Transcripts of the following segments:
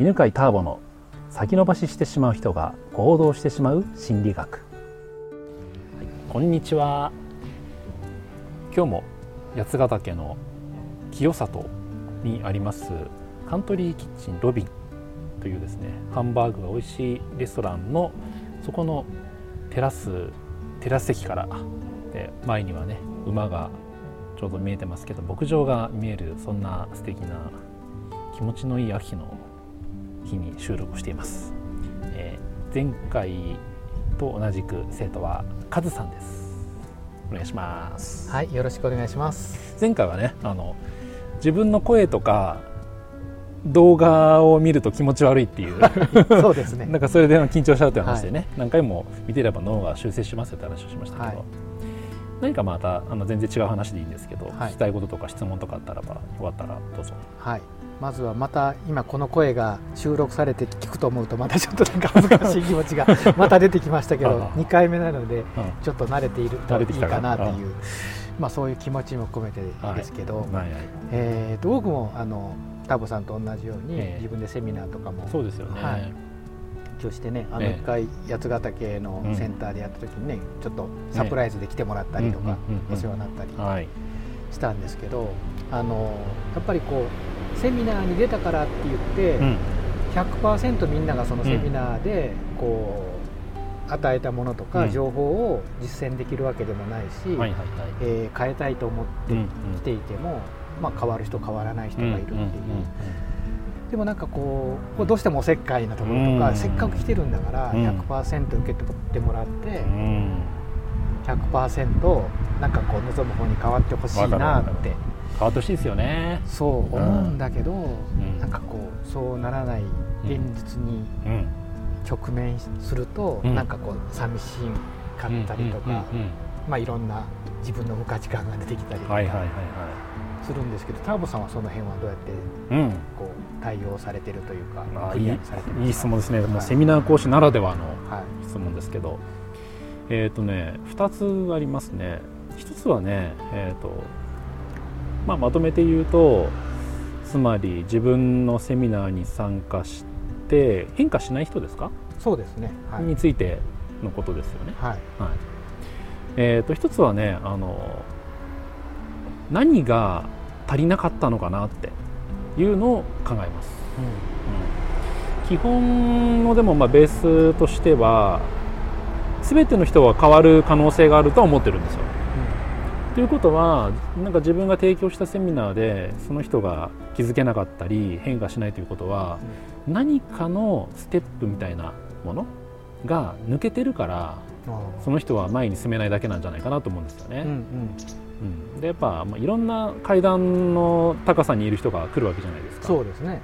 犬飼ターボの先延ばししてしまう人が行動してしまう心理学、はい、こんにちは。今日も八ヶ岳の清里にありますカントリーキッチンロビンというですねハンバーグが美味しいレストランのそこのテラステラス席からで前にはね馬がちょうど見えてますけど牧場が見えるそんな素敵な気持ちのいい秋の日に収録しています、えー、前回と同じく生徒はカズさんです。お願いします。はいよろしくお願いします。前回はねあの自分の声とか動画を見ると気持ち悪いっていう。そうですね。なんかそれで緊張しちゃうという話でね、はい、何回も見てれば脳が修正しますって話をしましたけど、はい何かまたあの全然違う話でいいんですけど、はい、聞きたいこととか質問とかあったらばよかったらどうぞ。はい。まずはまた今この声が収録されて聞くと思うとまたちょっとなんか恥ずかしい気持ちが また出てきましたけど2回目なのでちょっと慣れているといいかなというまあそういう気持ちも込めてですけど、はい。はい、えー、と僕もあのタボさんと同じように自分でセミナーとかも、そうですよね、はい強してねあの一回八ヶ岳のセンターでやった時にね、ちょっとサプライズで来てもらったりとか、お世話になったりしたんですけど、あのやっぱりこうセミナーに出たからって言って、100%みんながそのセミナーでこう与えたものとか情報を実践できるわけでもないし、え変えたいと思ってきていても、まあ、変わる人変わらない人がいるっていう。でもなんかこうどうしてもおせっかいなところとか、せっかく来てるんだから100%受け取ってもらって、100%なんかこう望む方に変わってほしいなって。変わってほしいですよね。そう思うんだけど、うなんかこうそうならない現実に直面すると、なんかこう寂しかったりとか、まあいろんな自分の無価値観が出てきたりとか。はいはいはいはい。するんですけどターボさんはその辺はどうやってこう対応されてるというか、うん、いいいい質問ですね、はい、もうセミナー講師ならではの質問ですけど、はい、えっ、ー、とね2つありますね。1つはね、えーとまあ、まとめて言うとつまり自分のセミナーに参加して変化しない人ですか？そうですね、はい、についてのことですよね。はい、はい。えーと、と一つはねあの何が足りなかったのかなっていうのを考えます。うん、基本のでもまあベースとしては全ての人は変わる可能性があるとは思ってるんですよ。ということはなんか自分が提供したセミナーでその人が気づけなかったり変化しないということは、何かのステップみたいなものが抜けてるからその人は前に進めないだけなんじゃないかなと思うんですよね。うんうんうん、でやっぱ、まあ、いろんな階段の高さにいる人が来るわけじゃないですか。そうですね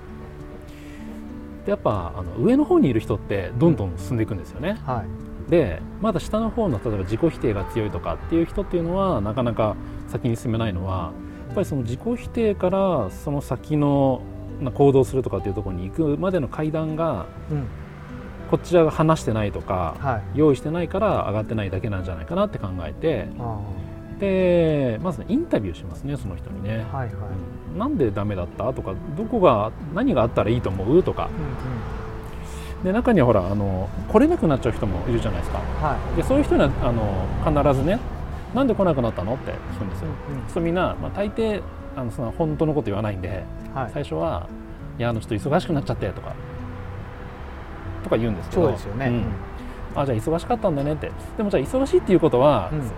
でやっぱあの上の方にいる人ってどんどん進んでいくんですよね。うん、はい、でまだ下の方の例えば自己否定が強いとかっていう人っていうのはなかなか先に進めないのはやっぱりその自己否定からその先の行動するとかっていうところに行くまでの階段が、うん、こちらが話してないとか、はい、用意してないから上がってないだけなんじゃないかなって考えて。でまず、インタビューしますねその人にね、はいはい。うん、なんでダメだった？とかどこが何があったらいいと思う？とか、うんうん、で中にはほらあの来れなくなっちゃう人もいるじゃないですか、はい、でそういう人にはあの必ずねなんで来なくなったの？って聞くんですよ、うんうん、そうみんな、まあ、大抵あのその本当のこと言わないんで、はい、最初は「いやあの人忙しくなっちゃって」とかとか言うんですけど。そうですよね、うん、あじゃあ忙しかったんだねってでもじゃあ忙しいっていうことは、うん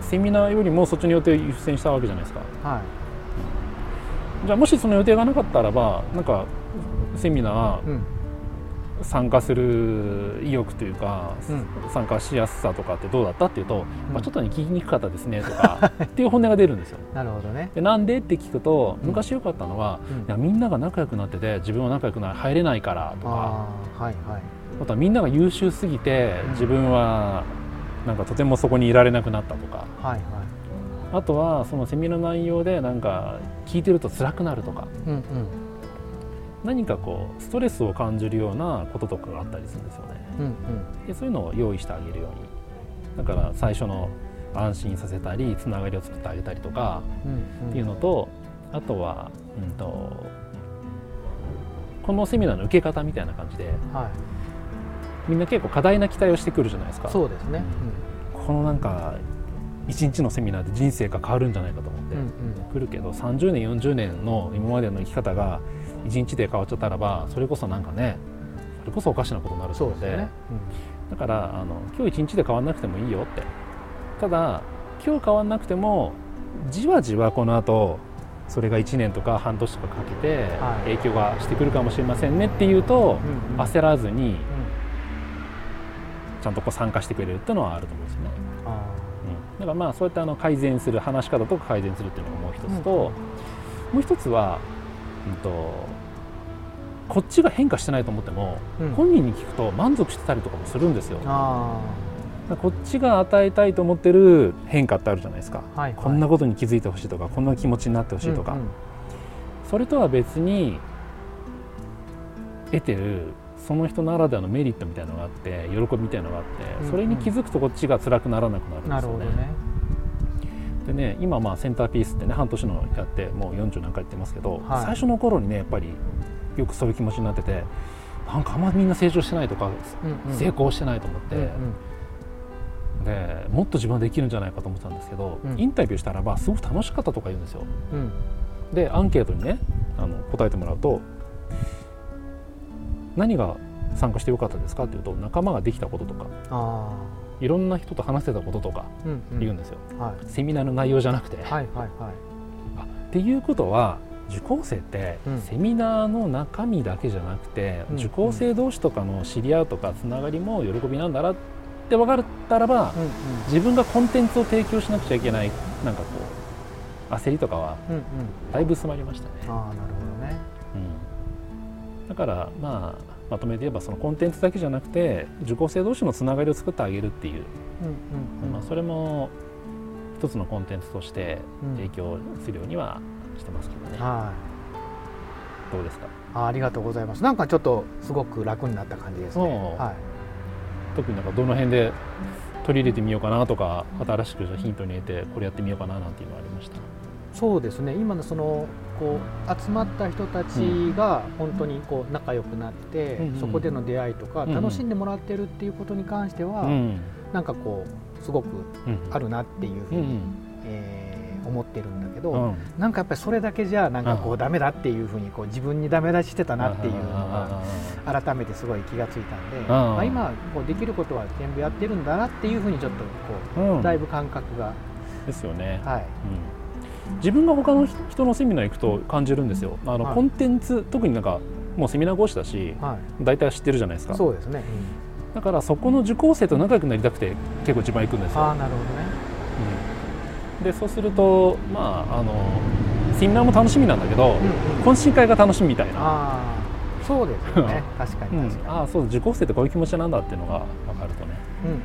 セミナーよりもそっちの予定を優先したわけじゃないですか、はい、じゃあもしその予定がなかったらばなんかセミナー、参加する意欲というか、うん、参加しやすさとかってどうだったっていうと、うん、まあ、ちょっとね聞きにくかったですねとか っていう本音が出るんですよ。なるほどね。でなんでって聞くと昔よかったのは、うん、みんなが仲良くなってて自分は仲良くな入れないからとか。あ,、はいはい、あとはみんなが優秀すぎて自分はなんかとてもそこにいられなくなったとか、はいはい、あとはそのセミの内容でなんか聞いてると辛くなるとか、うんうん、何かこうストレスを感じるようなこととかがあったりするんですよね。うんうん、でそういうのを用意してあげるように。だから最初の安心させたりつながりを作ってあげたりとかっていうのと、あとは、うんと、このセミナーの受け方みたいな感じで、はい、みんな結構過大な期待をしてくるじゃないですか。そうですね、うん、このなんか一日のセミナーで人生が変わるんじゃないかと思って来るけど、うんうん、30年40年の今までの生き方が一日で変わっちゃったらばそれこそなんかねそれこそおかしなことになるそうで、ね。うん、だからあの今日一日で変わらなくてもいいよって。ただ今日変わらなくてもじわじわこの後それが1年とか半年とかかけて影響がしてくるかもしれませんねっていうと、焦らずにちゃんとこう参加してくれるっていうのはあると思うんですよね。だからまあそうやってあの改善する話し方とか改善するっていうのがもう一つと、もう一つは、うんと、こっちが変化してないと思っても、本人に聞くと満足してたりとかもするんですよ。こっちが与えたいと思ってる変化ってあるじゃないですか、はいはい、こんなことに気づいてほしいとかこんな気持ちになってほしいとか、うんうん、それとは別に得てるその人ならではのメリットみたいなのがあって喜びみたいなのがあって、それに気づくとこっちが辛くならなくなるんですよね。ねでね今まあセンターピースってね半年のやってもう40何回言ってますけど、はい、最初の頃にねやっぱりよくそういう気持ちになっててなんかあんまみんな成長してないとか、うんうん、成功してないと思って。うんうんでもっと自分はできるんじゃないかと思ったんですけど、うん、インタビューしたらばすごく楽しかったとか言うんですよ。うん、でアンケートにねあの答えてもらうと何が参加してよかったですかっていうと仲間ができたこととかいろんな人と話せたこととか言うんですよ、うんうんはい、セミナーの内容じゃなくて。はいはいはい、あっていうことは受講生ってセミナーの中身だけじゃなくて、うん、受講生同士とかの知り合うとかつながりも喜びなんだなって分かったらば、うんうん、自分がコンテンツを提供しなくちゃいけないなんかこう焦りとかはだいぶ薄まりましたね。うんうん、あなるほどね、うん、だからまあまとめて言えばそのコンテンツだけじゃなくて受講生同士のつながりを作ってあげるっていう,、まあ、それも一つのコンテンツとして提供するようにはしてますけどね。うん、はい。どうですか？あありがとうございます。なんかちょっとすごく楽になった感じですね。はい、特になんかどの辺で取り入れてみようかなとか新しくヒントに入れてこれやってみようかななんていうのはありました？そうですね。今のそのこう集まった人たちが本当にこう仲良くなって、うん、そこでの出会いとか楽しんでもらってるっていうことに関しては、うん、なんかこうすごくあるなっていうふうに、うん、えー、思ってるんだけど、うん、なんかやっぱりそれだけじゃなんかこうダメだっていうふうにこう自分にダメ出ししてたなっていうのが改めてすごい気が付いたんで、まあ、今こうできることは全部やってるんだなっていうふうにちょっとこう、だいぶ感覚が。ですよね。はい、うん自分が他の人のセミナー行くと感じるんですよ。あの、はい、コンテンツ特になんかもうセミナー講師だし、はい、大体知ってるじゃないですか。そうですね、うん、だからそこの受講生と仲良くなりたくて結構自分は行くんですよ。あなるほどね、うん、でそうするとまああのセミナーも楽しみなんだけど、うんうん、懇親会が楽しみみたいな。そうですよね。確かに確かに、ああそう受講生ってこういう気持ちなんだっていうのが分かるとね、うんうん、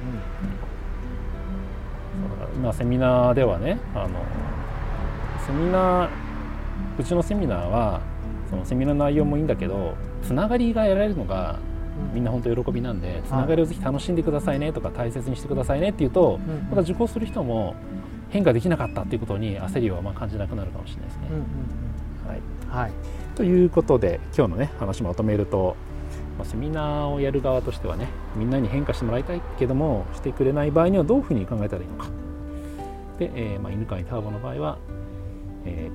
今セミナーではねあのセミナーうちのセミナーはそのセミナーの内容もいいんだけどつながりが得られるのがみんな本当喜びなんでつながりをぜひ楽しんでくださいねとか大切にしてくださいねっていうとまた受講する人も変化できなかったっていうことに焦りはまあ感じなくなるかもしれないですね。はい、はい、ということで今日のね話まとめると、まあ、セミナーをやる側としてはねみんなに変化してもらいたいけどもしてくれない場合にはどういうふうに考えたらいいのか。で、えーまあ、犬飼ターボの場合はえ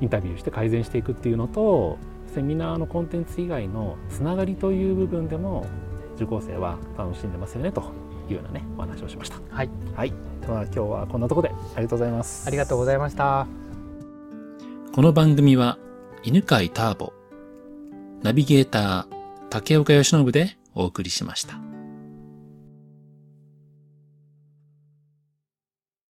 ー、インタビューして改善していくっていうのとセミナーのコンテンツ以外のつながりという部分でも受講生は楽しんでますよねというようなねお話をしました。はい、はい、では今日はこんなところでありがとうございます。ありがとうございました。この番組は犬飼ターボナビゲーター竹岡由伸でお送りしました。